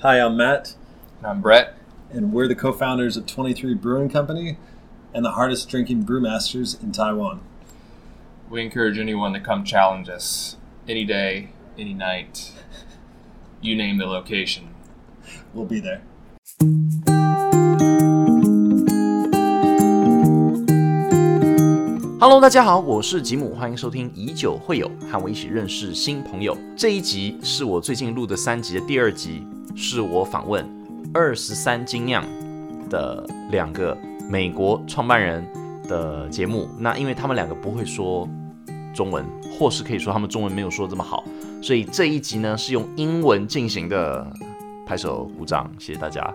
Hi, I'm Matt, And I'm Brett. and we're the co founders of 23 Brewing Company and the hardest drinking brewmasters in Taiwan. We encourage anyone to come challenge us any day, any night. You name the location. We'll be there. 哈喽，大家好，我是吉姆，欢迎收听以酒会友，和我一起认识新朋友。这一集是我最近录的三集的第二集，是我访问二十三精酿的两个美国创办人的节目。那因为他们两个不会说中文，或是可以说他们中文没有说这么好，所以这一集呢是用英文进行的。拍手鼓掌，谢谢大家。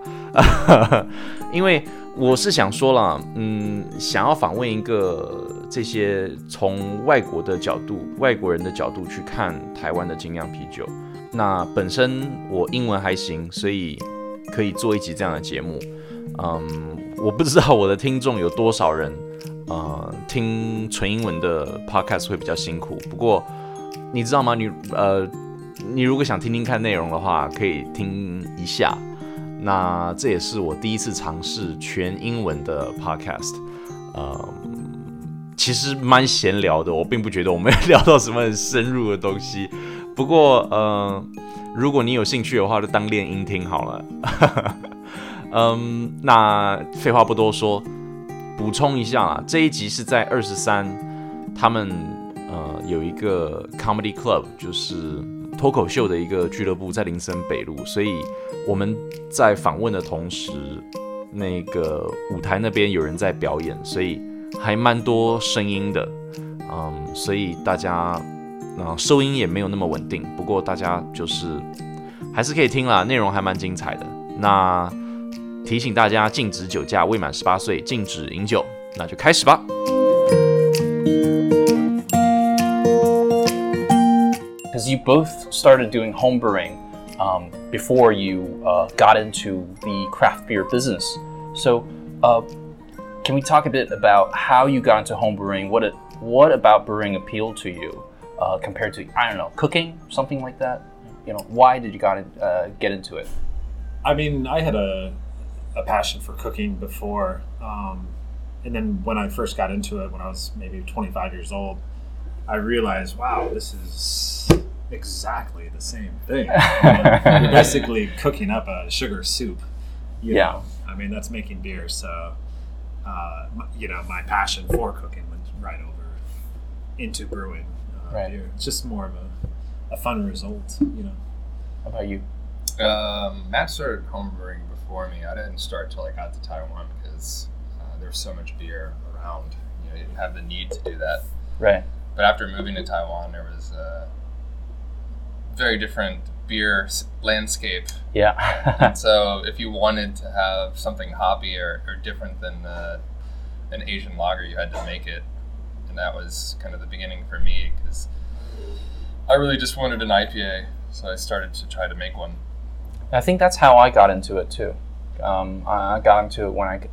因为我是想说了，嗯，想要访问一个这些从外国的角度、外国人的角度去看台湾的精酿啤酒。那本身我英文还行，所以可以做一集这样的节目。嗯，我不知道我的听众有多少人，呃，听纯英文的 podcast 会比较辛苦。不过你知道吗？你呃。你如果想听听看内容的话，可以听一下。那这也是我第一次尝试全英文的 podcast，呃，其实蛮闲聊的。我并不觉得我们要聊到什么很深入的东西。不过，呃，如果你有兴趣的话，就当练音听好了。嗯，那废话不多说，补充一下啊，这一集是在二十三，他们呃有一个 comedy club，就是。脱口秀的一个俱乐部在林森北路，所以我们在访问的同时，那个舞台那边有人在表演，所以还蛮多声音的，嗯，所以大家啊收音也没有那么稳定，不过大家就是还是可以听啦，内容还蛮精彩的。那提醒大家禁止酒驾，未满十八岁禁止饮酒，那就开始吧。Because you both started doing homebrewing um, before you uh, got into the craft beer business. So, uh, can we talk a bit about how you got into homebrewing? What it, what about brewing appealed to you uh, compared to I don't know cooking, something like that? You know, why did you got in, uh, get into it? I mean, I had a, a passion for cooking before. Um, and then when I first got into it, when I was maybe 25 years old, I realized, wow, this is exactly the same thing. You're basically cooking up a sugar soup. You yeah. Know? I mean, that's making beer. So, uh, you know, my passion for cooking went right over into brewing uh, right. beer. It's just more of a, a fun result, you know. How about you? Um, Matt started homebrewing before me. I didn't start till I got to Taiwan because uh, there was so much beer around. You know, you didn't have the need to do that. Right. But after moving to Taiwan, there was a very different beer landscape. Yeah. so if you wanted to have something hoppy or, or different than uh, an Asian lager, you had to make it, and that was kind of the beginning for me because I really just wanted an IPA, so I started to try to make one. I think that's how I got into it too. Um, I got into it when I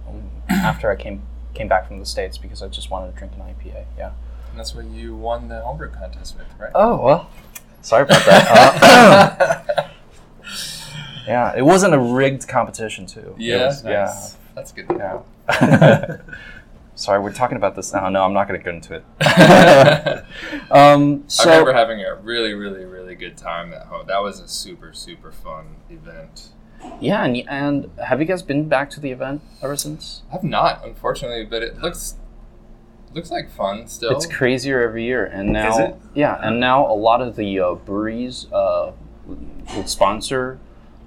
after I came came back from the states because I just wanted to drink an IPA. Yeah. That's what you won the homebrew contest with, right? Oh well, Sorry about that. Uh, yeah, it wasn't a rigged competition too. Yeah, was, nice. yeah, that's good. Yeah. Sorry, we're talking about this now. No, I'm not going to get into it. um, so, I remember having a really, really, really good time at home. That was a super, super fun event. Yeah, and, and have you guys been back to the event ever since? I've not, unfortunately, but it looks looks like fun still. It's crazier every year, and now yeah, and now a lot of the uh, breweries uh, would sponsor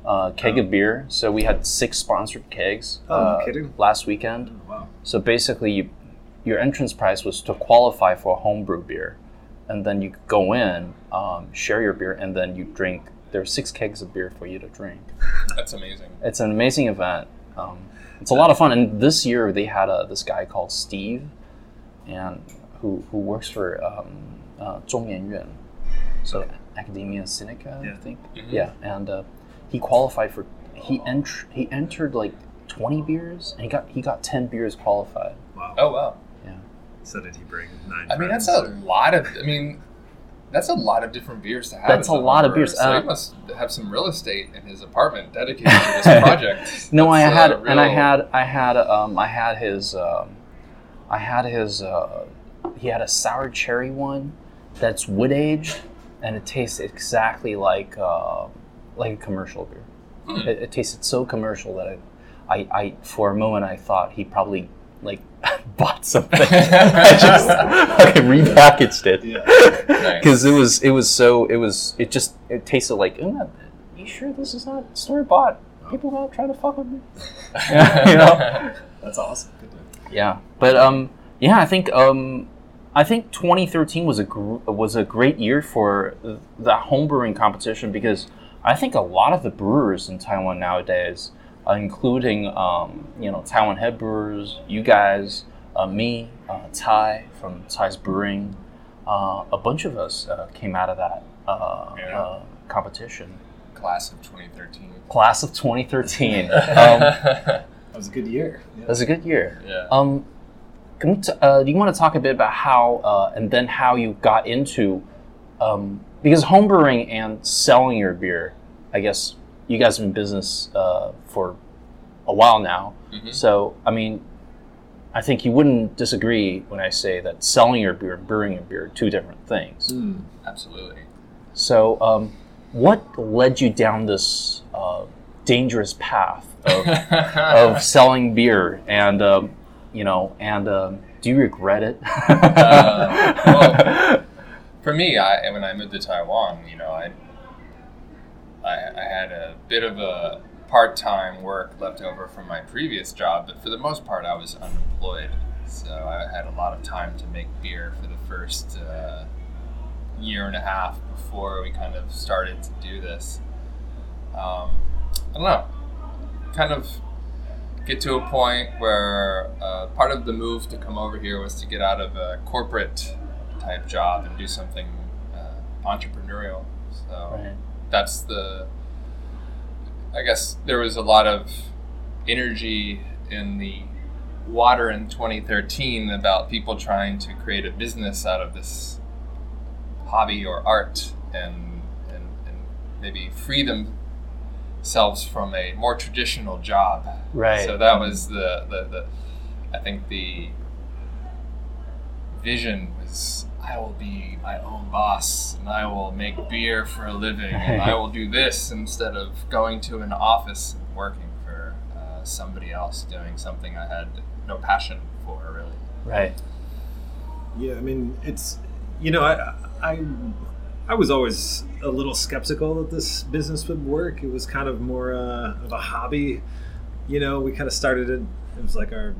uh, keg of oh. beer. So we had six sponsored kegs oh, uh, kidding. last weekend. Oh, wow. So basically, you, your entrance price was to qualify for a homebrew beer, and then you go in, um, share your beer, and then you drink. There are six kegs of beer for you to drink. That's amazing. It's an amazing event. Um, it's a lot of fun, and this year they had a, this guy called Steve and who, who works for um, uh, Yuan, so okay. Academia Sinica, yeah. I think. Mm-hmm. Yeah, and uh, he qualified for he ent- he entered like twenty beers, and he got he got ten beers qualified. Wow! Oh wow! Yeah. So did he bring nine? I mean, that's a lot of. I mean, That's a lot of different beers to have. That's as a lot of beers. So Uh, he must have some real estate in his apartment dedicated to this project. No, I had, uh, and I had, I had, um, I had his, um, I had his. Uh, he had a sour cherry one that's wood aged, and it tastes exactly like uh, like a commercial beer. Hmm. It, it tasted so commercial that I, I, I, for a moment, I thought he probably like bought something. I just like, repackaged it Yeah. Nice. because it was, it was so, it was, it just, it tasted like. "Mm, you sure this is not store bought? People out trying to fuck with me. You know. That's awesome. Yeah, but um, yeah, I think um, I think 2013 was a gr- was a great year for the homebrewing competition because I think a lot of the brewers in Taiwan nowadays, uh, including um, you know Taiwan head brewers, you guys, uh, me, uh, Ty from Tai's Brewing, uh, a bunch of us uh, came out of that uh, Yeah. uh, competition. Class of 2013. Class of 2013. um, That was a good year. Yeah. It was a good year. yeah. Um, can we t- uh, do you want to talk a bit about how uh, and then how you got into um, because homebrewing and selling your beer? I guess you guys have been in business uh, for a while now. Mhm. So I mean, I think you wouldn't disagree when I say that selling your beer and brewing your beer are two different things. Mm. Absolutely. So um, what led you down this uh, dangerous path of of selling beer and um, you know and um, do you regret it Uh, well, for me, I when I moved to Taiwan, you know, I I, I had a bit of a part-time work left over from my previous job, but for the most part, I was unemployed. So I had a lot of time to make beer for the first uh, year and a half before we kind of started to do this. Um, I don't know, kind of get to a point where uh, part of the move to come over here was to get out of a corporate type job and do something uh, entrepreneurial. So Right. that's the. I guess there was a lot of energy in the water in 2013 about people trying to create a business out of this hobby or art and and, and maybe free themselves from a more traditional job. Right. So that was the, the, the I think the vision was I will be my own boss and I will make beer for a living and I will do this instead of going to an office and working for uh, somebody else doing something I had no passion for really. right Yeah, I mean, it's you know, I I I was always a little skeptical that this business would work. It was kind of more uh, of a hobby. You know, we kind of started it. It was like our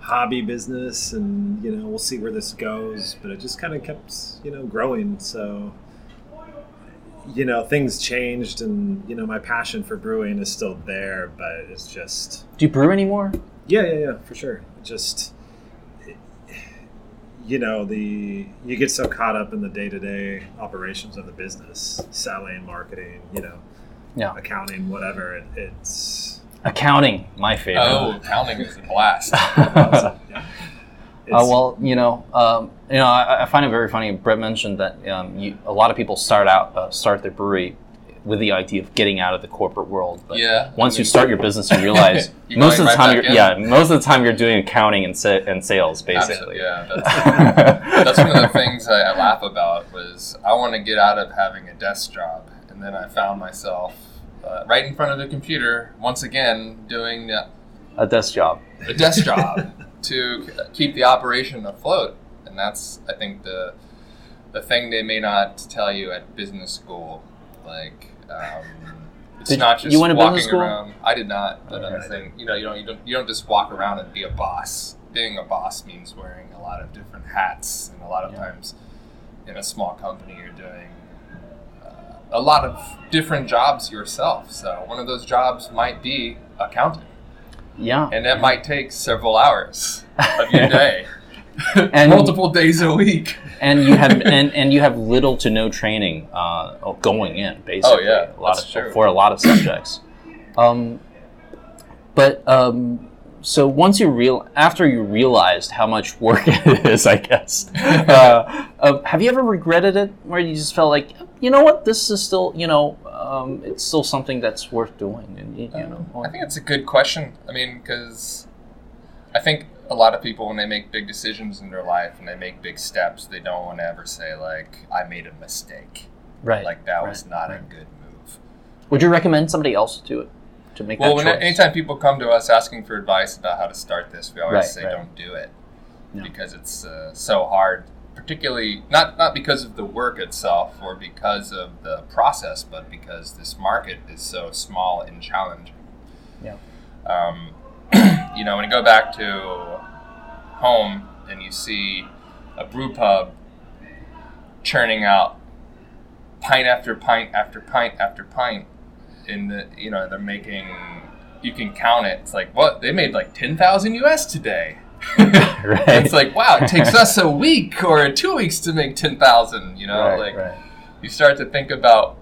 hobby business, and you know, we'll see where this goes. But it just kind of kept, you know, growing. So, you know, things changed, and you know, my passion for brewing is still there, but it's just do you brew anymore yeah, yeah, yeah, for sure. It just you know, the you get so caught up in the day to day operations of the business, selling, marketing, you know, yeah accounting, whatever. It, it's accounting my favorite Oh, accounting is a blast. yeah. Uh, well, you know, um, you know, I, I find it very funny. Brett mentioned that um, you, a lot of people start out uh, start their brewery with the idea of getting out of the corporate world. But Yeah, Once I you start your business, you realize most of the right time, you're, in. yeah, most of the time you're doing accounting and sa- and sales, Absolutely, basically. yeah. That's, that's one of the things I, I laugh about was I want to get out of having a desk job, and then I found myself uh, right in front of the computer once again doing uh, a desk job. a desk job to keep the operation afloat, and that's I think the the thing they may not tell you at business school, like. Um, it's Did not just you went to walking business school? around. I did not, but I'm Okay. saying, you know, you don't, you don't, you don't just walk around and be a boss. Being a boss means wearing a lot of different hats, and a lot of Yeah. times, in a small company, you're doing uh, a lot of different jobs yourself. So one of those jobs might be accounting, Yeah. and that might take several hours of your day, And- multiple days a week. And you have and, and you have little to no training uh, going in basically. Oh, yeah, a lot that's of true. for a lot of subjects. Um, but um, so once you real after you realized how much work it is, I guess, uh, uh, have you ever regretted it, where you just felt like, you know what, this is still, you know, um, it's still something that's worth doing, and you, you know, I think it's a good question. I mean, because I think a lot of people, when they make big decisions in their life and they make big steps, they don't want to ever say like, "I made a mistake." right? Like that right, was not right. a good move. Would you recommend somebody else to do it to make Well, that when, choice? anytime people come to us asking for advice about how to start this, we always Right, say, right. "Don't do it," Yeah. because it's uh, so hard. Particularly, not not because of the work itself or because of the process, but because this market is so small and challenging. Yeah. Um, you know, when you go back to home and you see a brew pub churning out pint after pint after pint after pint in the you know they're making you can count it. It's like what? They made like 10,000 US today. Right. it's like wow it takes us a week or two weeks to make 10,000 you know? Right, like right. you start to think about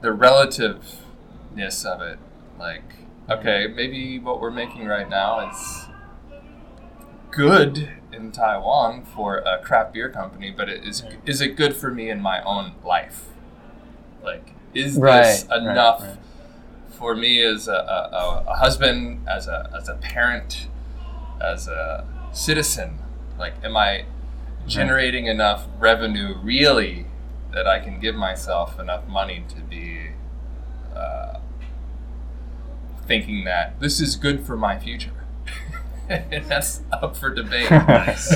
the relativeness of it. Like okay maybe what we're making right now is good in Taiwan for a craft beer company but it is is it good for me in my own life? Like is Right, this enough right. for me as a, a, a- a husband as a, as a parent as a citizen? Like am i generating enough revenue really that i can give myself enough money to be uh, thinking that this is good for my future and that's up for debate Nice.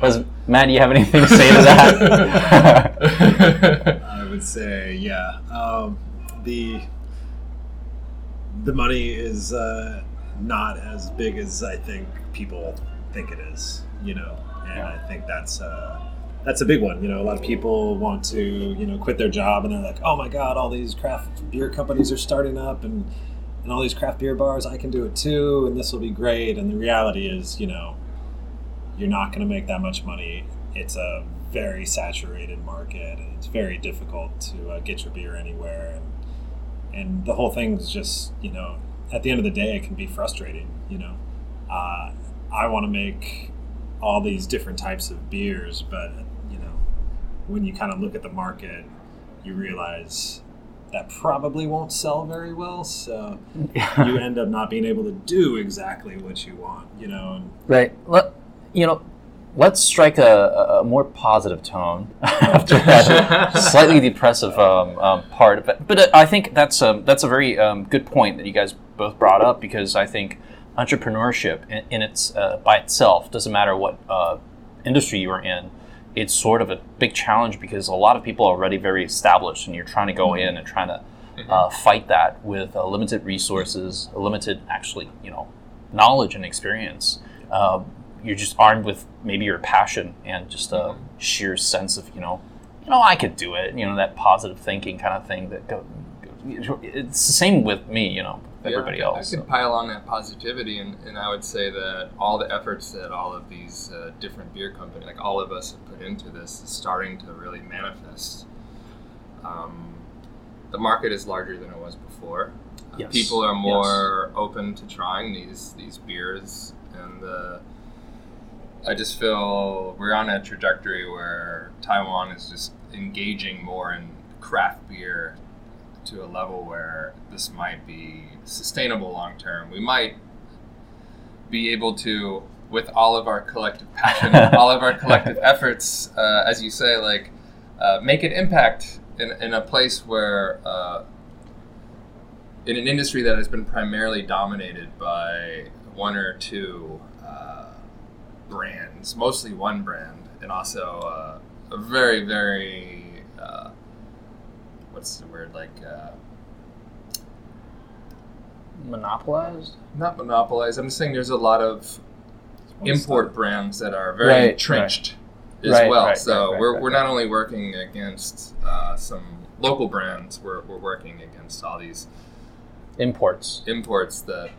Was Matt? Do you have anything to say to that? I would say, yeah. Um, the the money is uh, not as big as I think people think it is. You know, and Yeah. I think that's uh, that's a big one. You know, a lot of people want to you know quit their job and they're like, oh my god, all these craft beer companies are starting up and and all these craft beer bars, I can do it too, and this will be great. And the reality is, you know, you're not going to make that much money. It's a very saturated market, and it's very difficult to uh, get your beer anywhere. And and the whole thing's just, you know, at the end of the day, it can be frustrating. You know, uh, I want to make all these different types of beers, but you know, when you kind of look at the market, you realize that probably won't sell very well. So you end up not being able to do exactly what you want. You know, and Right. Let, you know, let's strike a, a more positive tone after that slightly depressive um, um, part. But, but uh, I think that's a, that's a very um, good point that you guys both brought up because I think entrepreneurship in, in its uh, by itself doesn't matter what uh, industry you're in. It's sort of a big challenge because a lot of people are already very established, and you're trying to go in and trying to uh, fight that with uh, limited resources, limited actually, you know, knowledge and experience. Uh, you're just armed with maybe your passion and just a sheer sense of, you know, you know, I could do it. You know, that positive thinking kind of thing that go. go- It's the same with me, you know, everybody Yeah, else. I could pile on that positivity, and, and I would say that all the efforts that all of these uh, different beer companies, like all of us, have put into this, is starting to really manifest. Um, the market is larger than it was before. Uh, Yes. People are more open to trying these these beers, and uh, I just feel we're on a trajectory where Taiwan is just engaging more in craft beer to a level where this might be sustainable long term. We might be able to, with all of our collective passion, all of our collective efforts, uh, as you say, like uh, make an impact in, in a place where, uh, in an industry that has been primarily dominated by one or two uh, brands, mostly one brand, and also uh, a very, very uh, what's the word like uh, Monopolized? not monopolized. I'm just saying there's a lot of import brands that are very Right, entrenched as Right, well. right, so right, right, we're, right, we're not only working against uh, some local brands, we're, we're working against all these Imports. imports that.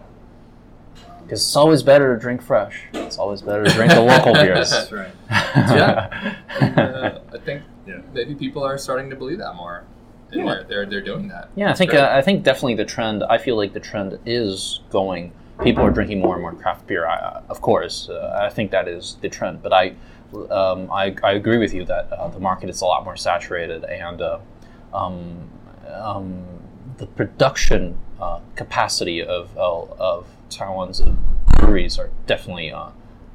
Because it's always better to drink fresh. It's always better to drink the local beers. that's right. Yeah. And, uh, I think Yeah. maybe people are starting to believe that more. And Yeah. they're, they're, they're doing that. Yeah, I think Great. uh, I think definitely the trend. I feel like the trend is going people are drinking more and more craft beer. I, of course, uh, I think that is the trend. But I, um, I, I agree with you that uh, the market is a lot more saturated, and uh, um, um, the production uh, capacity of, of, of Taiwan's breweries are definitely uh,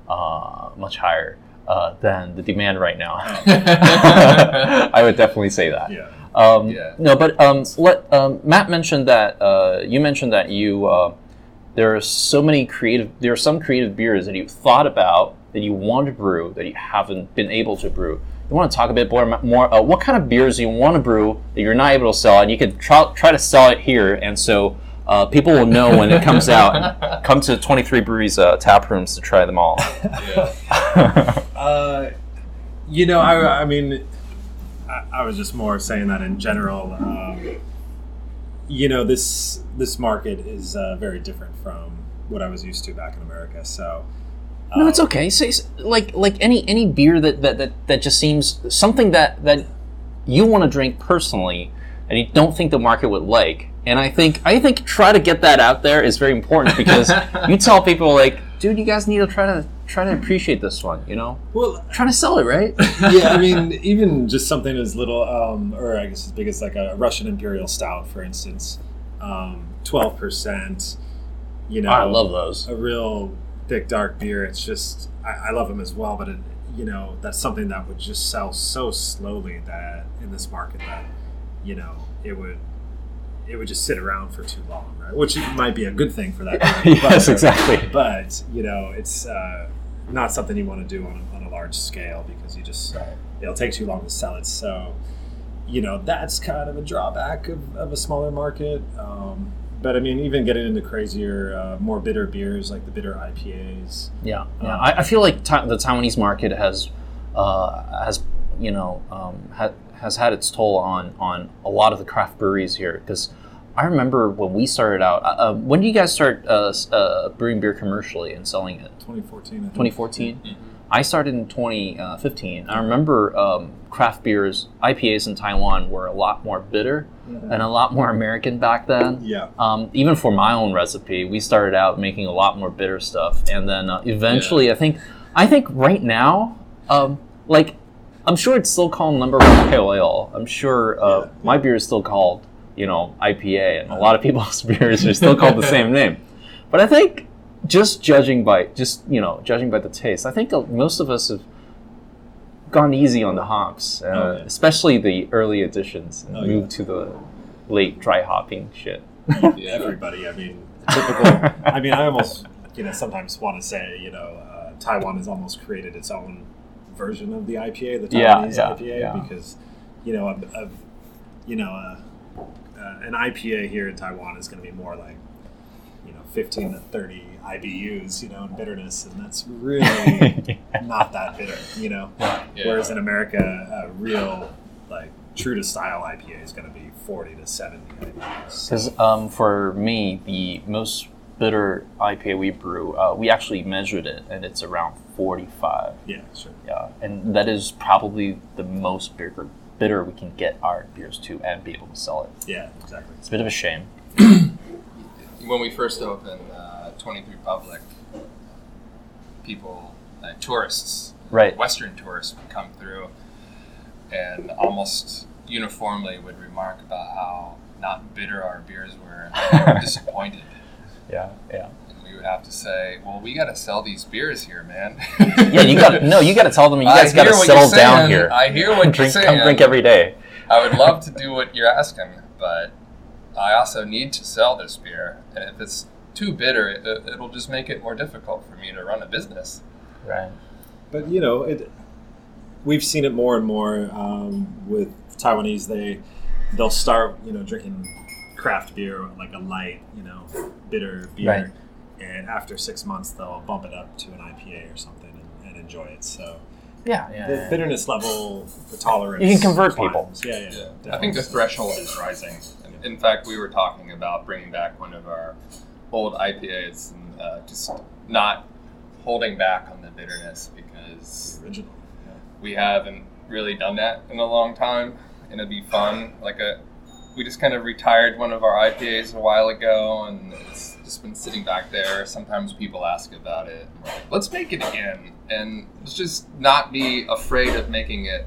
uh, much higher uh, than the demand right now. I would definitely say that. Yeah. Um, Yeah. No, but um, what um, Matt mentioned that uh, you mentioned that you uh, there are so many creative there are some creative beers that you thought about that you want to brew that you haven't been able to brew. You want to talk a bit more more uh, what kind of beers you want to brew that you're not able to sell, and you could try try to sell it here, and so. Uh, people will know when it comes out and come to 23 Breweries uh, tap rooms to try them all. Yeah. Uh, you know, I, I mean, I, I was just more saying that in general. Um, you know, this this market is uh, very different from what I was used to back in America. So, No, it's um, okay. Say like like any any beer that that, that, that just seems something that that you want to drink personally and you don't think the market would like. And I think I think try to get that out there is very important because you tell people like, dude, you guys need to try to try to appreciate this one. You know, Well, trying to sell it, right? yeah, I mean, even just something as little, um, or I guess as big as like a Russian Imperial Stout, for instance, twelve percent. You know, I love those. a real thick dark beer. It's just I, I love them as well, but it, you know that's something that would just sell so slowly that in this market that you know it would it would just sit around for too long, right? Which might be a good thing for that. yes, but- exactly. But you know, it's uh, not something you want to do on a, on a large scale because you just it'll take too long to sell it. So you know that's kind of a drawback of, of a smaller market. Um, but I mean, even getting into crazier, uh, more bitter beers like the bitter IPAs. Yeah, yeah. I, I feel like ta- the Taiwanese market has uh, has you know um, ha- has had its toll on on a lot of the craft breweries here because I remember when we started out. Uh, uh, when did you guys start uh, uh, brewing beer commercially and selling it? 2014. I think. 2014. I started in 2015. I remember um, craft beers, IPAs in Taiwan were a lot more bitter and a lot more American back then. Yeah. Um, even for my own recipe, we started out making a lot more bitter stuff, and then uh, eventually, I think, I think right now, um, like, I'm sure it's still called number one pale ale. I'm sure uh, Yeah. my beer is still called, you know, IPA, and a lot of people's beers are still called the same name. But I think, just judging by just you know judging by the taste, I think uh, most of us have gone easy on the hops, uh, yeah. especially the early editions, and Oh, yeah. moved to the late dry hopping shit. Yeah. Everybody. I mean, typical. I mean, I almost you know sometimes want to say you know uh, Taiwan has almost created its own version of the IPA, the Taiwanese yeah, IPA, yeah. because you know a, a, you know a, uh, an IPA here in Taiwan is going to be more like you know 15 to 30 IBUs, you know, in bitterness, and that's really not that bitter, you know. Yeah. Whereas in America, a real like true to style IPA is going to be 40 to 70 IBUs. Because um, for me, the most bitter IPA we brew, uh, we actually measured it, and it's around 45. Yeah, sure. Yeah, and that is probably the most bitter bitter we can get our beers to and be able to sell it. Yeah, exactly. It's a bit of a shame. when we first opened uh, 23 Public, people, uh, tourists, Right. Western tourists would come through and almost uniformly would remark about how not bitter our beers were and were disappointed. Yeah, yeah. And would have to say, well, we got to sell these beers here, man. Yeah, you got no. You got to tell them you guys got to hear settle down here. I hear what you're drink, saying. Come drink every day. I would love to do what you're asking, but I also need to sell this beer. And if it's too bitter, it, it'll just make it more difficult for me to run a business. Right. But you know, it. We've seen it more and more um, with Taiwanese. They they'll start you know drinking craft beer like a light you know bitter beer, and after six months they'll bump it up to an IPA or something and, and enjoy it. So Yeah, yeah. the yeah. bitterness level, the tolerance, You can convert climbs. Yeah, yeah. Yeah. I think the threshold is rising. In fact, we were talking about bringing back one of our old IPAs and uh, just not holding back on the bitterness because the original. We haven't really done that in a long time, and it'd be fun. Like a, we just kind of retired one of our IPAs a while ago, and it's just been sitting back there. Sometimes people ask about it. like, Let's make it again, and let's just not be afraid of making it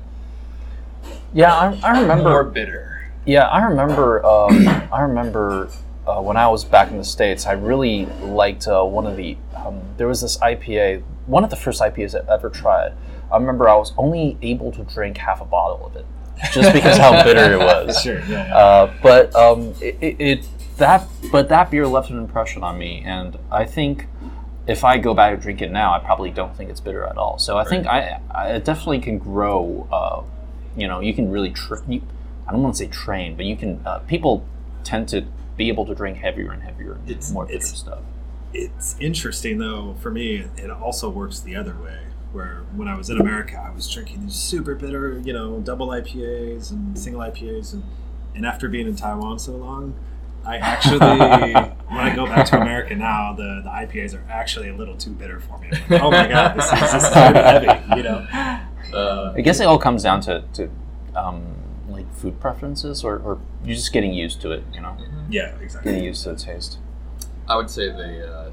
Yeah, I, I more remember. bitter. Yeah, I remember. Um, I remember uh, when I was back in the states. I really liked uh, one of the. Um, there was this IPA, one of the first IPAs I ever tried. I remember I was only able to drink half a bottle of it, just because how bitter it was. Sure. Yeah. yeah. Uh, but um, it, it, it that but that beer left an impression on me, and I think if I go back and drink it now, I probably don't think it's bitter at all. So I think I, I it definitely can grow. Uh, you know, you can really. Tra- you, I don't want to say train, but you can. Uh, people tend to be able to drink heavier and heavier, and It's- more bitter it's- stuff. it's interesting though for me it also works the other way where when i was in america i was drinking these super bitter you know double ipas and single ipas and, and after being in taiwan so long i actually when i go back to america now the, the ipas are actually a little too bitter for me like, oh my god this is, this is really heavy you know uh, I guess it all comes down to, to um, like food preferences, or, or you're just getting used to it. You know, yeah exactly getting used to the taste. I would say the uh,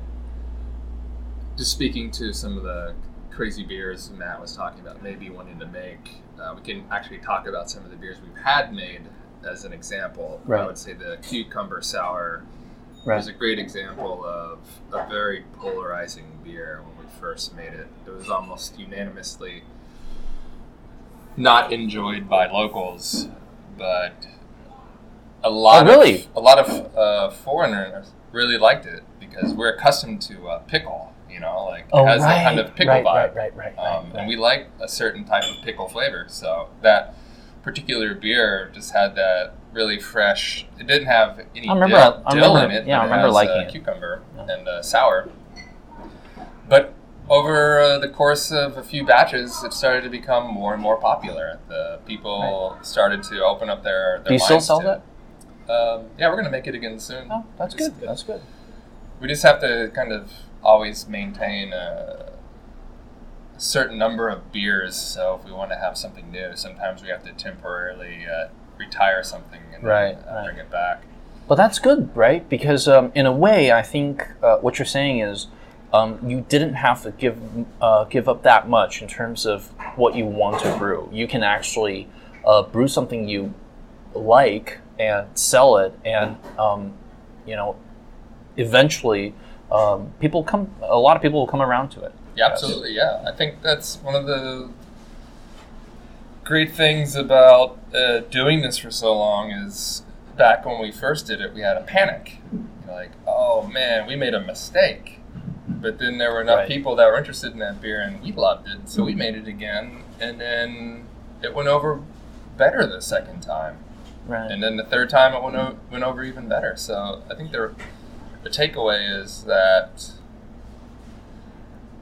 just speaking to some of the crazy beers Matt was talking about, maybe wanting to make. Uh, we can actually talk about some of the beers we've had made as an example. Right. I would say the cucumber sour Right. is a great example of a very polarizing beer when we first made it. It was almost unanimously not enjoyed by locals, but a lot Oh, really? of a lot of uh, foreigners really liked it because we're accustomed to uh, pickle. You know, like it has that kind of pickle Oh, right, vibe, right, right, right, um, right. and we like a certain type of pickle flavor. So that particular beer just had that really fresh. It didn't have any I remember- dill, I remember- in it. yeah, I it remember liking uh, it. cucumber Yeah. and uh, sour. But over uh, the course of a few batches, it started to become more and more popular. The people started to open up their. their Do you still sell that? Um, yeah, we're gonna make it again soon. Oh, that's Just- good. That's good. We just have to kind of always maintain a certain number of beers. So if we want to have something new, sometimes we have to temporarily uh, retire something and then, uh, right. bring it back. But that's good, right? Because um, in a way, I think uh, what you're saying is um, you didn't have to give uh, give up that much in terms of what you want to brew. You can actually uh, brew something you like and sell it, and um, you know, eventually, um, people come. A lot of people will come around to it. Yeah, absolutely. Yeah, I think that's one of the great things about uh, doing this for so long is back when we first did it, we had a panic. You're like, oh man, we made a mistake. But then there were enough Right. people that were interested in that beer, and we loved it, so we made it again, and then it went over better the second time, Right. and then the third time it went o- went over even better. So I think the the takeaway is that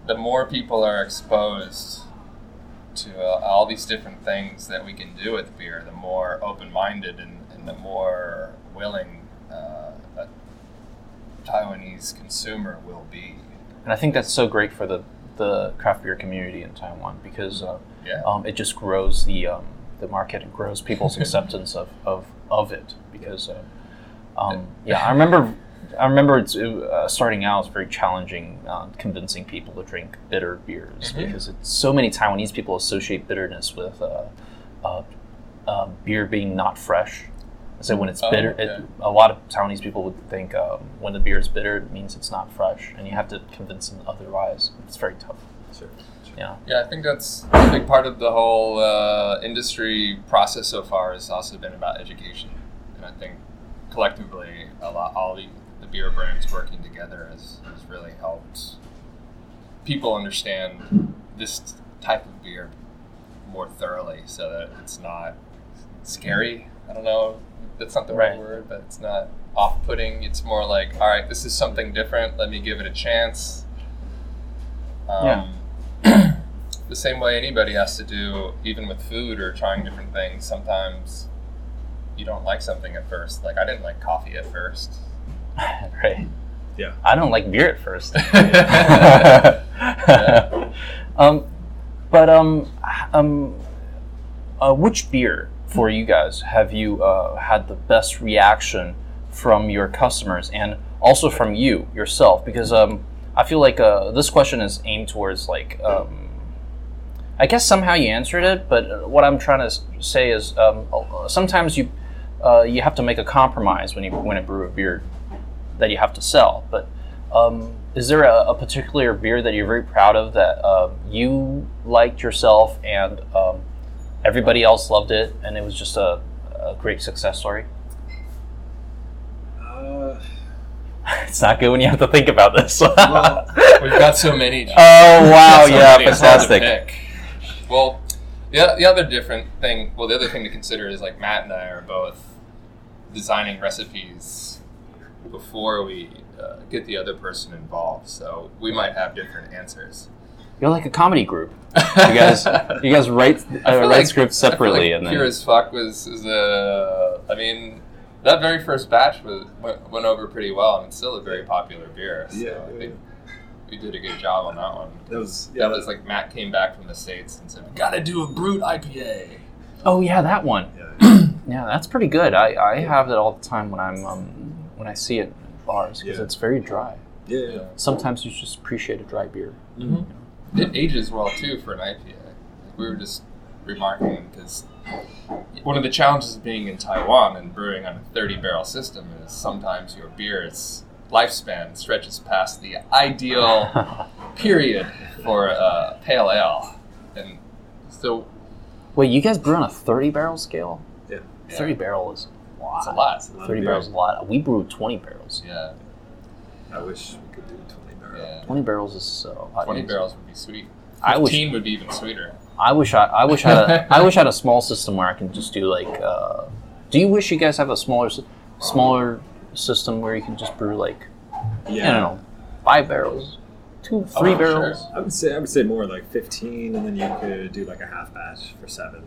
the more people are exposed to uh, all these different things that we can do with beer, the more open minded and, and the more willing uh, a Taiwanese consumer will be. And I think that's so great for the, the craft beer community in Taiwan because uh, Yeah. um, it just grows the um, the market and grows people's acceptance of, of, of it. Because uh, um, yeah, I remember I remember it's, uh, starting out it's very challenging uh, convincing people to drink bitter beers Mhm. because it's, so many Taiwanese people associate bitterness with uh, uh, uh, beer being not fresh. So when it's Oh, bitter, okay. it, a lot of Taiwanese people would think um, when the beer is bitter, it means it's not fresh, and you have to convince them otherwise. It's very tough. Sure. Yeah. Yeah, I think that's a big part of the whole uh, industry process so far has also been about education. And I think collectively, a lot, all the, the beer brands working together has, has really helped people understand this type of beer more thoroughly so that it's not scary. I don't know, that's not the right, Right. word, but it's not off putting. It's more like, all right, this is something different. Let me give it a chance. Um, the same way anybody has to do, even with food or trying different things. Sometimes you don't like something at first. Like I didn't like coffee at first. right. Yeah. I don't like beer at first. Yeah. um, but um, um, uh, which beer for you guys have you uh, had the best reaction from your customers and also from you yourself? Because um, I feel like uh, this question is aimed towards like. Um, I guess somehow you answered it, but what I'm trying to say is um, uh, sometimes you uh, you have to make a compromise when you when you brew a beer that you have to sell. But um, is there a, a particular beer that you're very proud of that uh, you liked yourself and um, everybody else loved it, and it was just a, a great success story? Uh, It's not good when you have to think about this. well, We've got so many. oh wow! So Yeah, many, it's hard to fantastic. Well, the, the other different thing, well, the other thing to consider is like Matt and I are both designing recipes before we uh, get the other person involved, so we might have different answers. You're like a comedy group. You guys, you guys write uh, write like- scripts I feel separately, like and Pure then as fuck was, was a. I mean, that very first batch was went, went over pretty well, and it's still a very popular beer. So Yeah, I yeah, think we did a good job on that one. that was yeah. That was like Matt came back from the states and said, "We gotta do a brut IPA." oh yeah, that one. yeah, Yeah, that's pretty good. I, I have that all the time when I'm um, when I see it in bars because Yeah. it's very dry. yeah, yeah. Sometimes you just appreciate a dry beer. Mm-hmm. It ages well too for an IPA. Like, we were just remarking because one of the challenges of being in Taiwan and brewing on a 30 barrel system is sometimes your beer's lifespan stretches past the ideal period for a pale ale. And so Wait, you guys brew on a 30 barrel scale? Yeah. 30 barrel is a lot. it's a lot. a lot 30 barrels is a lot. We brewed 20 barrels. Yeah, I wish we could do twenty barrel. yeah. 20 barrels is so. I 20 mean, barrels would be sweet. I wish- 15 would be even sweeter. I wish I, I wish I had a, I wish I had a small system where I can just do like. Uh, do you wish you guys have a smaller, smaller system where you can just brew like I don't know, five barrels, two, three Oh, barrels? sure. I would say I would say more like fifteen, and then you could do like a half batch for seven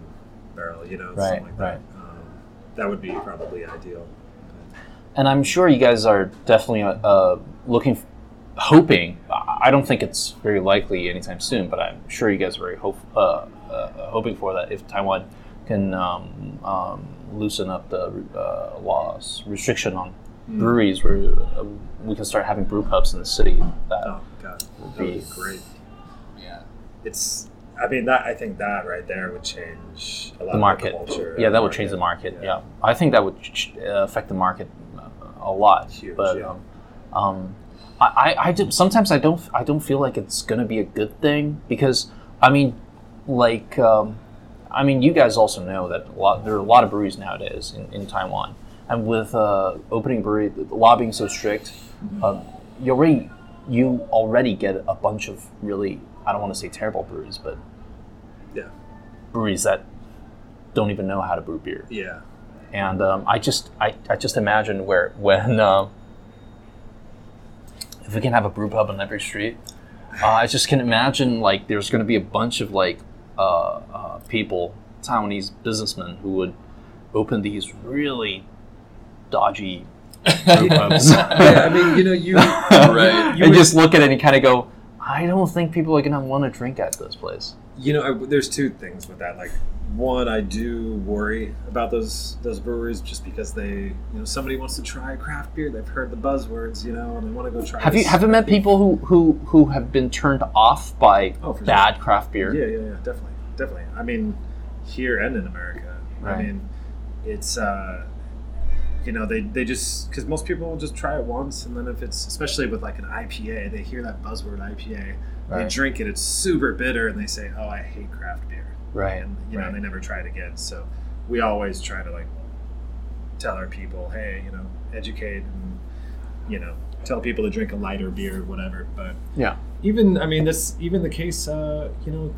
barrel. You know, Right, something like right. that. That would be probably ideal. And I'm sure you guys are definitely uh, looking, f- hoping. I don't think it's very likely anytime soon, but I'm sure you guys are very hope, uh, uh, hoping for that if Taiwan can um, um, loosen up the uh, laws restriction on breweries, where uh, we can start having brew pubs in the city. That Oh god, would be- be great. Yeah. It's. I mean that. I think that right there would change a lot the of market. culture. Yeah, that would change the market. Yeah, I think that would ch- uh, affect the market uh, a lot. Huge, but yeah. um, um, I, I, I do, sometimes I don't I don't feel like it's gonna be a good thing because I mean, like um, I mean, you guys also know that a lot there are a lot of breweries nowadays in, in Taiwan, and with uh, opening brewery, the law being so strict, Mm-hmm. um, you already you already get a bunch of really I don't want to say terrible breweries, but Yeah. breweries that don't even know how to brew beer Yeah. and um, I just I, I just imagine where when uh, if we can have a brew pub on every street, uh, I just can imagine like there's going to be a bunch of like uh, uh, people, Taiwanese businessmen who would open these really dodgy brew pubs. yeah. I mean, you know, you. Right. You and would- just look at it and kind of go, I don't think people are going to want to drink at this place. you know, I, there's two things with that. Like, one, I do worry about those those breweries just because they, you know, somebody wants to try craft beer. They've heard the buzzwords, you know, and they want to go try. Have you have you met beer. people who, who, who have been turned off by Oh, bad craft beer? Yeah, yeah, yeah, definitely, definitely. I mean, here and in America. Right. I mean, it's uh, you know, they they just because most people will just try it once, and then if it's especially with like an IPA, they hear that buzzword IPA, they drink it, it's super bitter, and they say, "Oh, I hate craft beer." Right. and you know right. they never try it again. So we always try to like tell our people, hey, you know, educate and you know tell people to drink a lighter beer, or whatever. But Yeah. even I mean this even the case, uh, you know.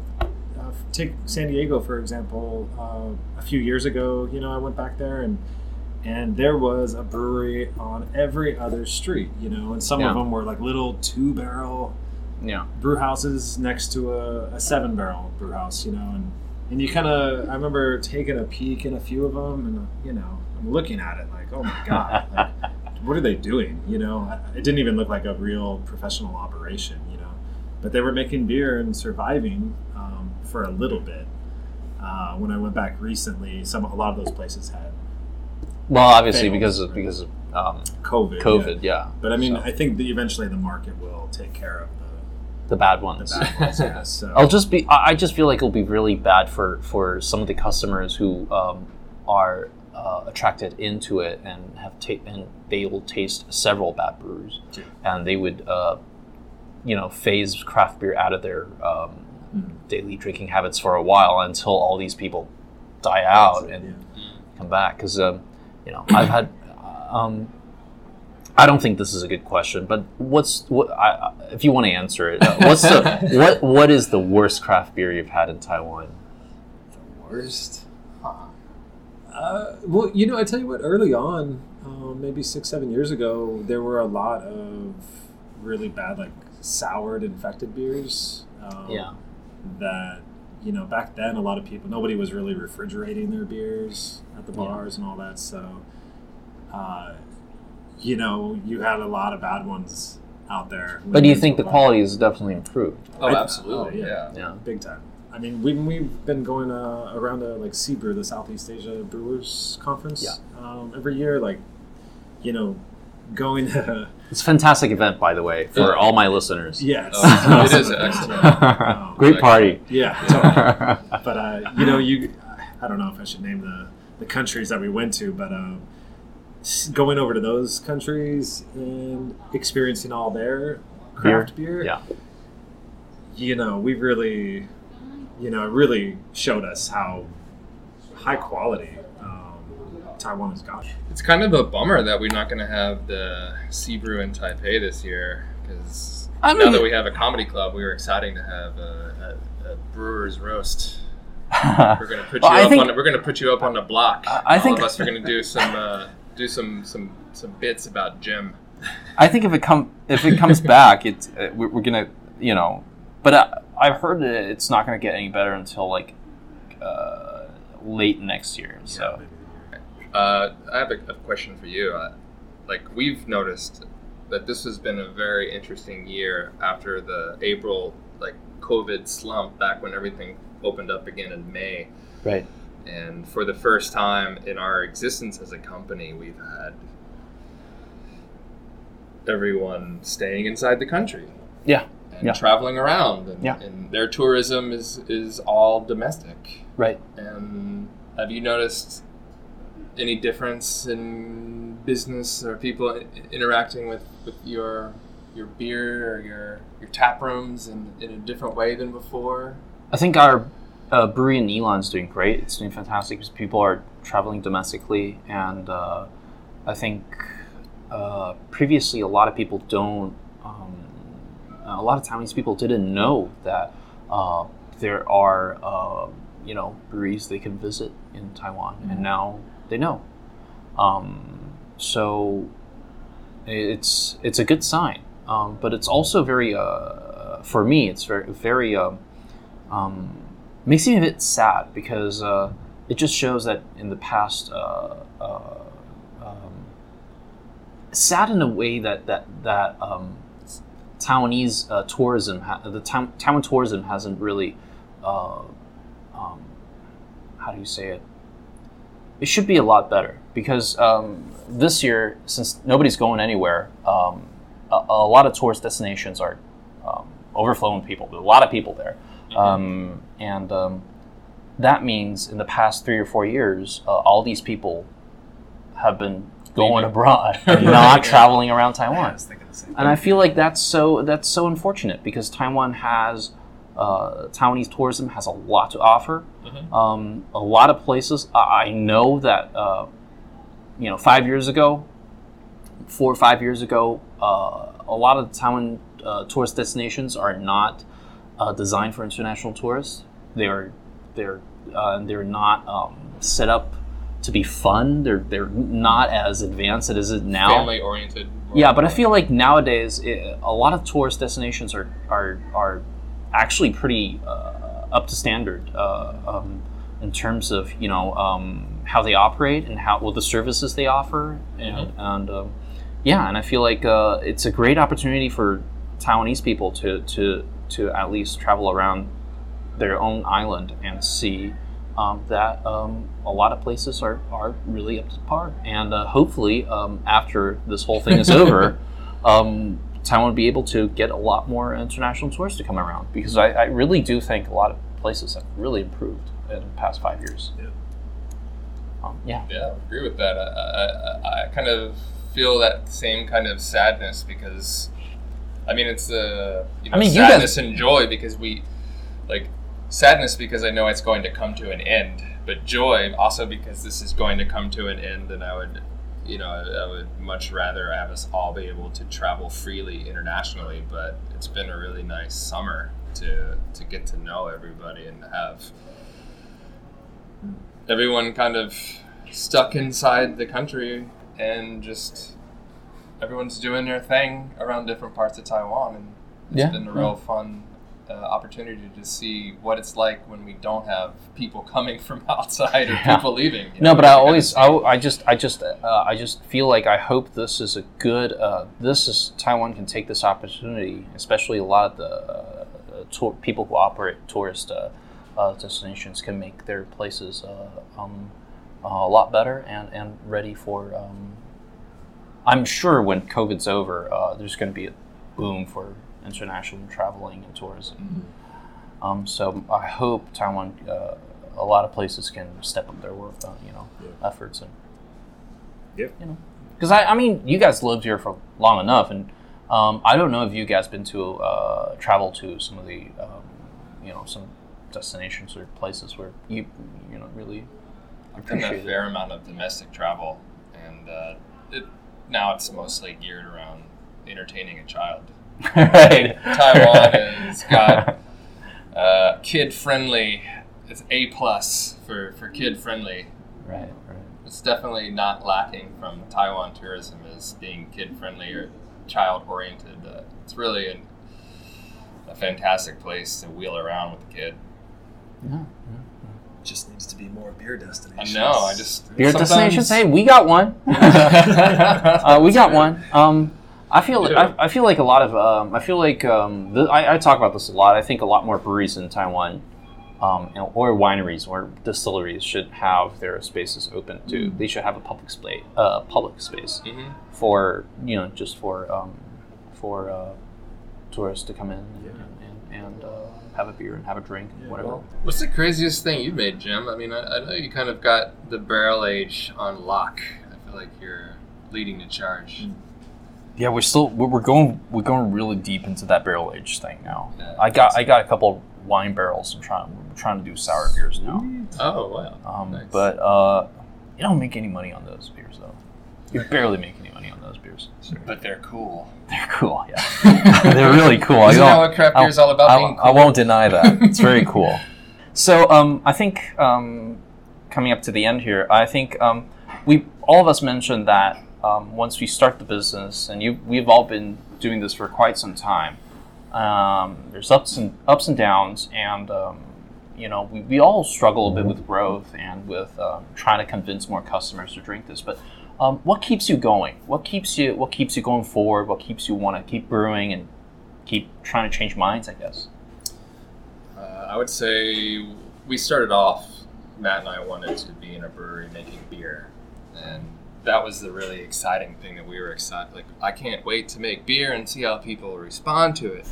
Uh, take San Diego for example. Uh, a few years ago, you know, I went back there and and there was a brewery on every other street, you know, and some Yeah. of them were like little two barrel Yeah. brew houses next to a, a seven barrel brew house, you know, and and you kind of I remember taking a peek in a few of them, and you know I'm looking at it like, oh my god, like, what are they doing? You know, it didn't even look like a real professional operation, you know, but they were making beer and surviving um, for a little bit. Uh, when I went back recently, some a lot of those places had Well, obviously Failed. because of because of um, COVID. yeah. COVID. Yeah, But I mean, So, I think that eventually the market will take care of the bad ones. the bad ones. Yeah. So I'll just be. I just feel like it'll be really bad for for some of the customers who um, are uh, attracted into it and have ta- and they will taste several bad brews, Yeah. and they would, uh, you know, phase craft beer out of their um, Mhm. daily drinking habits for a while until all these people die out and yeah. come back. Because um, you know, I've had. Um, I don't think this is a good question, but what's what? I, I- if you want to answer it, uh, what's the what? What is the worst craft beer you've had in Taiwan? The worst. Uh, well, you know, I tell you what. Early on, um, maybe six, seven years ago, there were a lot of really bad, like soured, infected beers. Um, Yeah. That you know, back then, a lot of people, nobody was really refrigerating their beers at the Yeah. bars and all that. So, uh, you know, you had a lot of bad ones out there. But do you think the people- quality is definitely improved? Oh, I- absolutely. oh, yeah. Yeah. big time. I mean, we, we've been going uh, around to like CBrew, the Southeast Asia Brewers Conference, Yeah. um, every year. Like, you know, going to It's a fantastic event, by the way, for Yeah. all my listeners. yeah, it's, Oh, it is awesome. excellent. Great party. Yeah, totally. but uh, you know, you I don't know if I should name the the countries that we went to, but um, going over to those countries and experiencing all their craft beer, Yeah. you know, we really, you know, it really showed us how high quality Taiwan has got. It's kind of a bummer that we're not going to have the Sea Brew in Taipei this year because I now mean- that we have a comedy club, we were exciting to have a, a, a brewer's roast. We're going to put you Well, I up think- on. The, we're going to put you up on the block. I- I All think- of us are going to do some uh, do some some some bits about Jim. I think if it come if it comes back, it's uh, we're, we're gonna you know. But I, I've heard that it's not gonna get any better until like uh, late next year. So Uh, I have a, a question for you. Uh, like we've noticed that this has been a very interesting year after the April like COVID slump back when everything opened up again in May. right. And for the first time in our existence as a company, we've had everyone staying inside the country Yeah. and Yeah. traveling around. And, Yeah. and their tourism is, is all domestic. Right. And have you noticed any difference in business or people interacting with, with your your beer or your your tap rooms in, in a different way than before? I think our uh, brewery in Yilan's doing great. It's doing fantastic because people are traveling domestically, and uh, I think uh, previously a lot of people don't. Um, a lot of Taiwanese people didn't know that uh, there are uh, you know breweries they can visit in Taiwan, and now they know. Um, so it's it's a good sign, um, but it's also very uh, for me it's very very. Um, um, makes me a bit sad because uh, it just shows that in the past, uh, uh, um, sad in a way that that that um, Taiwanese uh, tourism, ha- the Taiwan, tourism hasn't really, uh, um, how do you say it? It should be a lot better because um, this year, since nobody's going anywhere, um, a, a lot of tourist destinations are um, overflowing with people. There's a lot of people there. Um, and um, that means in the past three or four years, uh, all these people have been going Leaving. abroad and not yeah. traveling around I Taiwan. was thinking the same. And I feel like that's so that's so unfortunate because Taiwan has uh, Taiwanese tourism has a lot to offer. Mhm. Um, a lot of places I know that uh, you know five years ago, four or five years ago, uh, a lot of Taiwan uh, tourist destinations are not uh, designed for international tourists. They're they're uh, they're not um, set up to be fun. They're they're not as advanced as it is now. Family oriented. Yeah, but I feel like nowadays it, a lot of tourist destinations are are, are actually pretty uh, up to standard uh, um, in terms of you know um, how they operate and how well the services they offer and and um, yeah, and I feel like uh, it's a great opportunity for Taiwanese people to to to at least travel around their own island and see um, that um, a lot of places are, are really up to par. And uh, hopefully, um, after this whole thing is over, um, Taiwan will be able to get a lot more international tourists to come around because I, I really do think a lot of places have really improved in the past five years. Yeah. Um, yeah. Yeah, I agree with that. I, I, I kind of feel that same kind of sadness because, I mean, it's the you know, I mean, you guys- sadness and joy because we, like, sadness because I know it's going to come to an end, but joy also because this is going to come to an end, and I would, you know, I, I would much rather have us all be able to travel freely internationally. But it's been a really nice summer to to get to know everybody and have everyone kind of stuck inside the country and just everyone's doing their thing around different parts of Taiwan and it's Yeah, been a real fun uh, opportunity to see what it's like when we don't have people coming from outside or Yeah. people leaving. you No, know, but I always, I, I just, I just, uh, I just feel like I hope this is a good. Uh, this is Taiwan can take this opportunity, especially a lot of the uh, tour, people who operate tourist uh, uh, destinations can make their places uh, um, a lot better and and ready for. Um, I'm sure when COVID's over, uh, there's going to be a boom for international traveling and tourism. Um, so I hope Taiwan, uh, a lot of places can step up their work, uh, you know, Yeah. efforts and Yep. you know, because I, I mean, you guys lived here for long enough, and um, I don't know if you guys been to uh, travel to some of the, um, you know, some destinations or places where you, you know, really I've done a appreciate fair amount of domestic travel, and uh, it, now it's mostly geared around entertaining a child. It. right. Taiwan has got uh, kid friendly. It's A plus for for kid friendly. right, right. It's definitely not lacking from Taiwan tourism as being kid friendly or child oriented. Uh, it's really an, a fantastic place to wheel around with a kid. Yeah. Just needs to be more beer I destinations. know. I just Beer sometimes- destinations. Hey, we got one. uh, we got one. Um, I feel Yeah. I, I feel like a lot of um, I feel like um, th- I, I talk about this a lot. I think a lot more breweries in Taiwan, um, and- or wineries or distilleries should have their spaces open to. They should have a public space, uh, public space Mhm. for you know just for um, for uh, tourists to come in and, Yeah. and, and uh, have a beer and have a drink, whatever. What's the craziest thing you've made, Jim? I mean, I, I know you kind of got the barrel age on lock. I feel like you're leading the charge. Yeah, we're still we're we're going we're going really deep into that barrel age thing now. Yeah. I got I got a couple wine barrels. I'm trying we're trying to do sour beers now. Oh wow! Um, Nice. But uh, you don't make any money on those beers though. You barely make any money on those beers. But they're cool. They're cool. Yeah, they're really cool. I Isn't don't- that what craft beer is all about? I, being I won't deny that. It's very cool. So um, I think um, coming up to the end here, I think um, we all of us mentioned that um, once we start the business, and you, we've all been doing this for quite some time. Um, there's ups and ups and downs, and um, you know we, we all struggle a bit with growth and with um, trying to convince more customers to drink this. But um, what keeps you going? What keeps you What keeps you going forward? What keeps you want to keep brewing and keep trying to change minds? I guess. Uh, I would say we started off. Matt and I wanted to be in a brewery making beer, and that was the really exciting thing that we were excited. Like, I can't wait to make beer and see how people respond to it.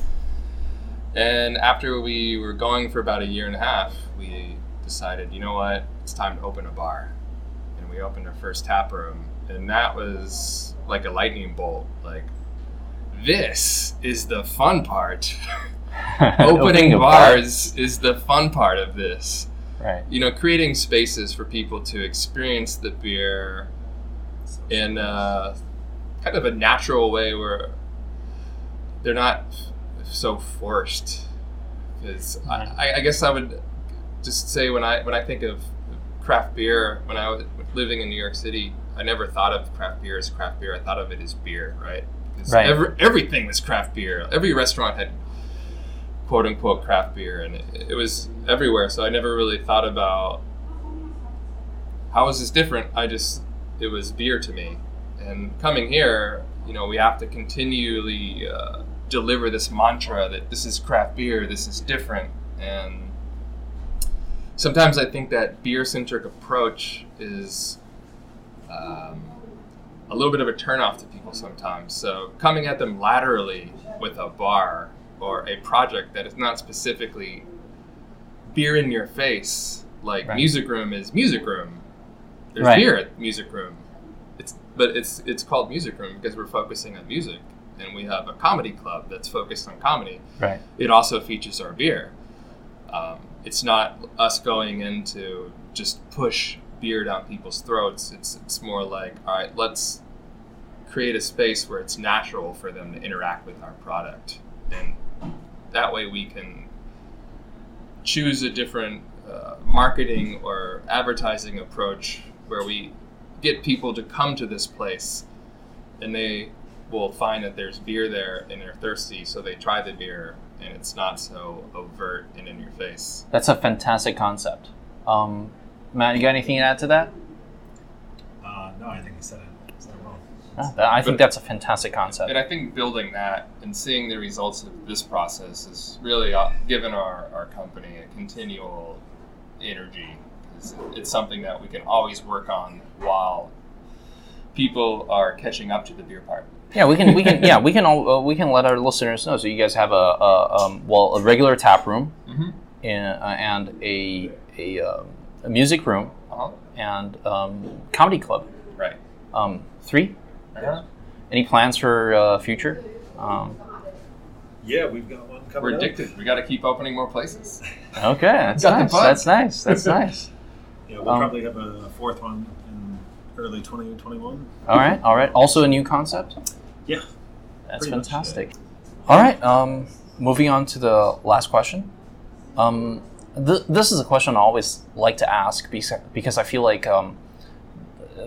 And after we were going for about a year and a half, we decided, you know what, it's time to open a bar, and we opened our first tap room, and that was like a lightning bolt. Like, this is the fun part. opening bar. bars is the fun part of this. Right. You know, creating spaces for people to experience the beer in a, kind of a natural way where they're not so forced. Because mm-hmm. I, I guess I would just say when I when I think of craft beer, when I was living in New York City, I never thought of craft beer as craft beer. I thought of it as beer, right? 'Cause Right. every- everything was craft beer. Every restaurant had quote unquote craft beer, and it, it was everywhere. So I never really thought about how is this different. I just it was beer to me, and coming here, you know, we have to continually uh, deliver this mantra that this is craft beer, this is different, and sometimes I think that beer centric approach is um, a little bit of a turnoff to people sometimes. So coming at them laterally with a bar or a project that is not specifically beer in your face, like Right. music room is music room. There's Right. beer at music room. It's but it's it's called music room because we're focusing on music, and we have a comedy club that's focused on comedy Right. it also features our beer. Um, it's not us going in to just push beer down people's throats. It's it's more like, all right, let's create a space where it's natural for them to interact with our product, and that way we can choose a different uh, marketing or advertising approach where we get people to come to this place, and they will find that there's beer there and they're thirsty, so they try the beer and it's not so overt and in your face. That's a fantastic concept. Um, Matt, you got anything to add to that? Uh, no, I think he said it. Said it well. No, that- I think But- that's a fantastic concept. And I think building that and seeing the results of this process has really uh, given our, our company a continual energy. It's, it's something that we can always work on while people are catching up to the beer part. Yeah, we can we can yeah we can all, uh, we can let our listeners know. So you guys have a, a um, well a regular tap room Mm-hmm. and, uh, and a a, um, a music room Uh-huh. and um, comedy club. Right. Um, three. Uh-huh. Any plans for uh, future? Um, Yeah, we've got one coming We're up. addicted. We got to keep opening more places. okay, that's Got the nice. That's nice. That's nice. Yeah, we'll Um, probably have a fourth one in early 2021. All right, all right. Also a new concept. Yeah. That's Pretty much, fantastic. All right. Um, moving on to the last question. Um, th- this is a question I always like to ask because, because I feel like um,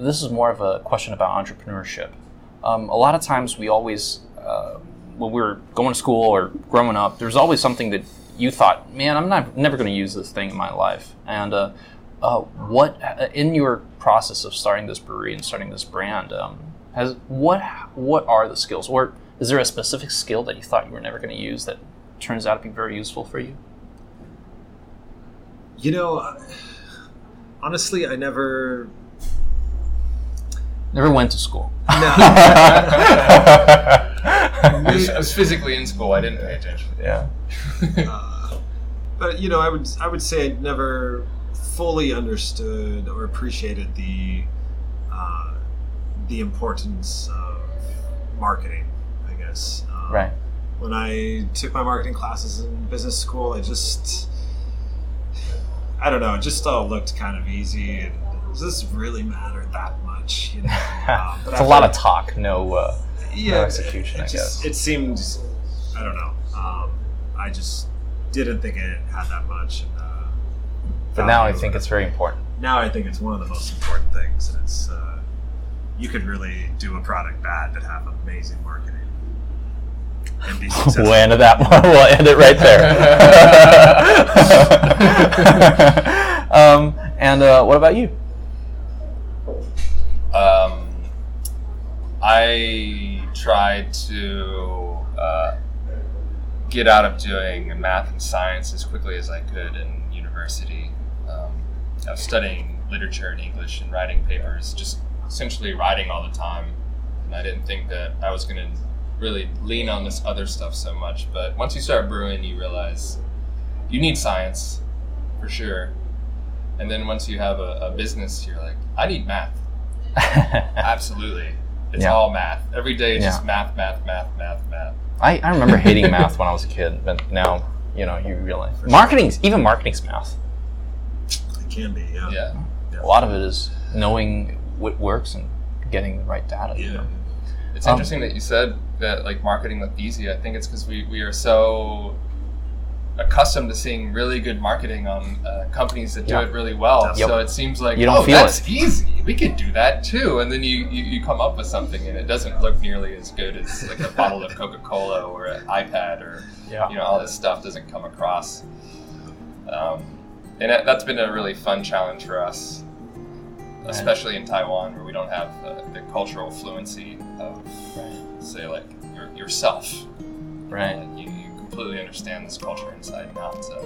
this is more of a question about entrepreneurship. Um, a lot of times we always, uh, when we were going to school or growing up, there's always something that you thought, man, I'm not never going to use this thing in my life. And uh, uh, what in your process of starting this brewery and starting this brand, um, has what what are the skills, or is there a specific skill that you thought you were never going to use that turns out to be very useful for you? You know, honestly, I never. Never went to school. I was, I was physically in school. I didn't pay attention. yeah. Uh, but you know, I would I would say I never fully understood or appreciated the uh, the importance of marketing. I guess. Um, Right. When I took my marketing classes in business school, I just I don't know. It just all looked kind of easy, and does this really matter that much? You know, Um, but it's a lot of talk, no. Uh, yeah, execution, It, I just, guess. it seemed, I don't know. Um, I just didn't think it had that much. And, but now I think it's very important. now I think it's one of the most important things, and it's uh, you could really do a product bad but have amazing marketing and be successful. We'll end that one. We'll end it right there. um, and uh, what about you? Um, I tried to uh, get out of doing math and science as quickly as I could in university. Um, I was studying literature and English and writing papers, just essentially writing all the time. And I didn't think that I was going to really lean on this other stuff so much. But once you start brewing, you realize you need science for sure. And then once you have a, a business, you're like, I need math. Absolutely. It's Yeah. all math. Every day it's just math, math, math, math, math. I, I remember hating math when I was a kid, but now you know you realize marketing's even marketing's math. It can be, yeah. Yeah. A lot of it is knowing what works and getting the right data. You Yeah. know? It's Um, interesting that you said that like marketing looked easy. I think it's because we, we are so accustomed to seeing really good marketing on uh, companies that do Yeah. it really well. Yep. So it seems like You don't oh, feel that's easy. We could do that too. And then you, you, you come up with something and it doesn't look nearly as good as like a bottle of Coca Cola or an iPad or Yeah. you know all this stuff doesn't come across. Um, and that, that's been a really fun challenge for us, especially in Taiwan where we don't have the, the cultural fluency of Right. say like your, yourself. Right. Uh, you, you completely understand this culture inside and out. So,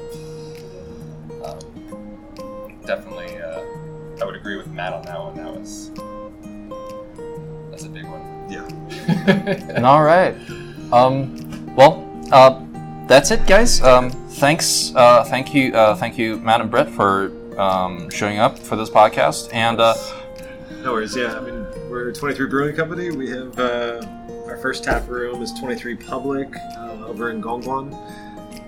um, definitely, uh, I would agree with Matt on that one. That was that's a big one. Yeah. and All right. Um, well, uh, that's it, guys. Um, thanks. Uh, thank you. Uh, thank you, Matt and Brett, for um, showing up for this podcast. And uh, No worries. Yeah, I mean, we're 23 Brewing Company. We have uh, our first tap room is 23 Public uh, over in Gongguan,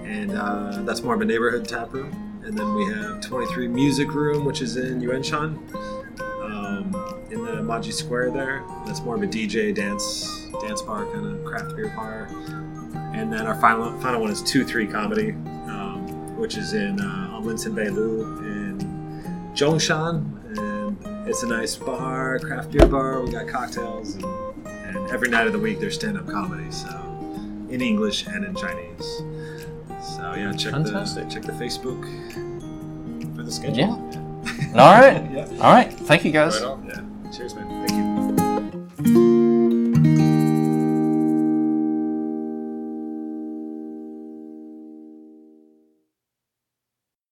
and uh, that's more of a neighborhood tap room. And then we have 23 Music Room, which is in Yuanshan, um, in the Maji Square there. That's more of a DJ dance dance bar kind of craft beer bar. And then our final final one is 2-3 Comedy, um, which is in uh, on Linsen in Zhongshan, and it's a nice bar, craft beer bar. We got cocktails, and, and every night of the week there's stand-up comedy, so in English and in Chinese. So yeah, check Fantastic. the check the Facebook for the schedule. Yeah. yeah. All right. yeah. All right. Thank you guys. Right yeah. Cheers, man. Thank you.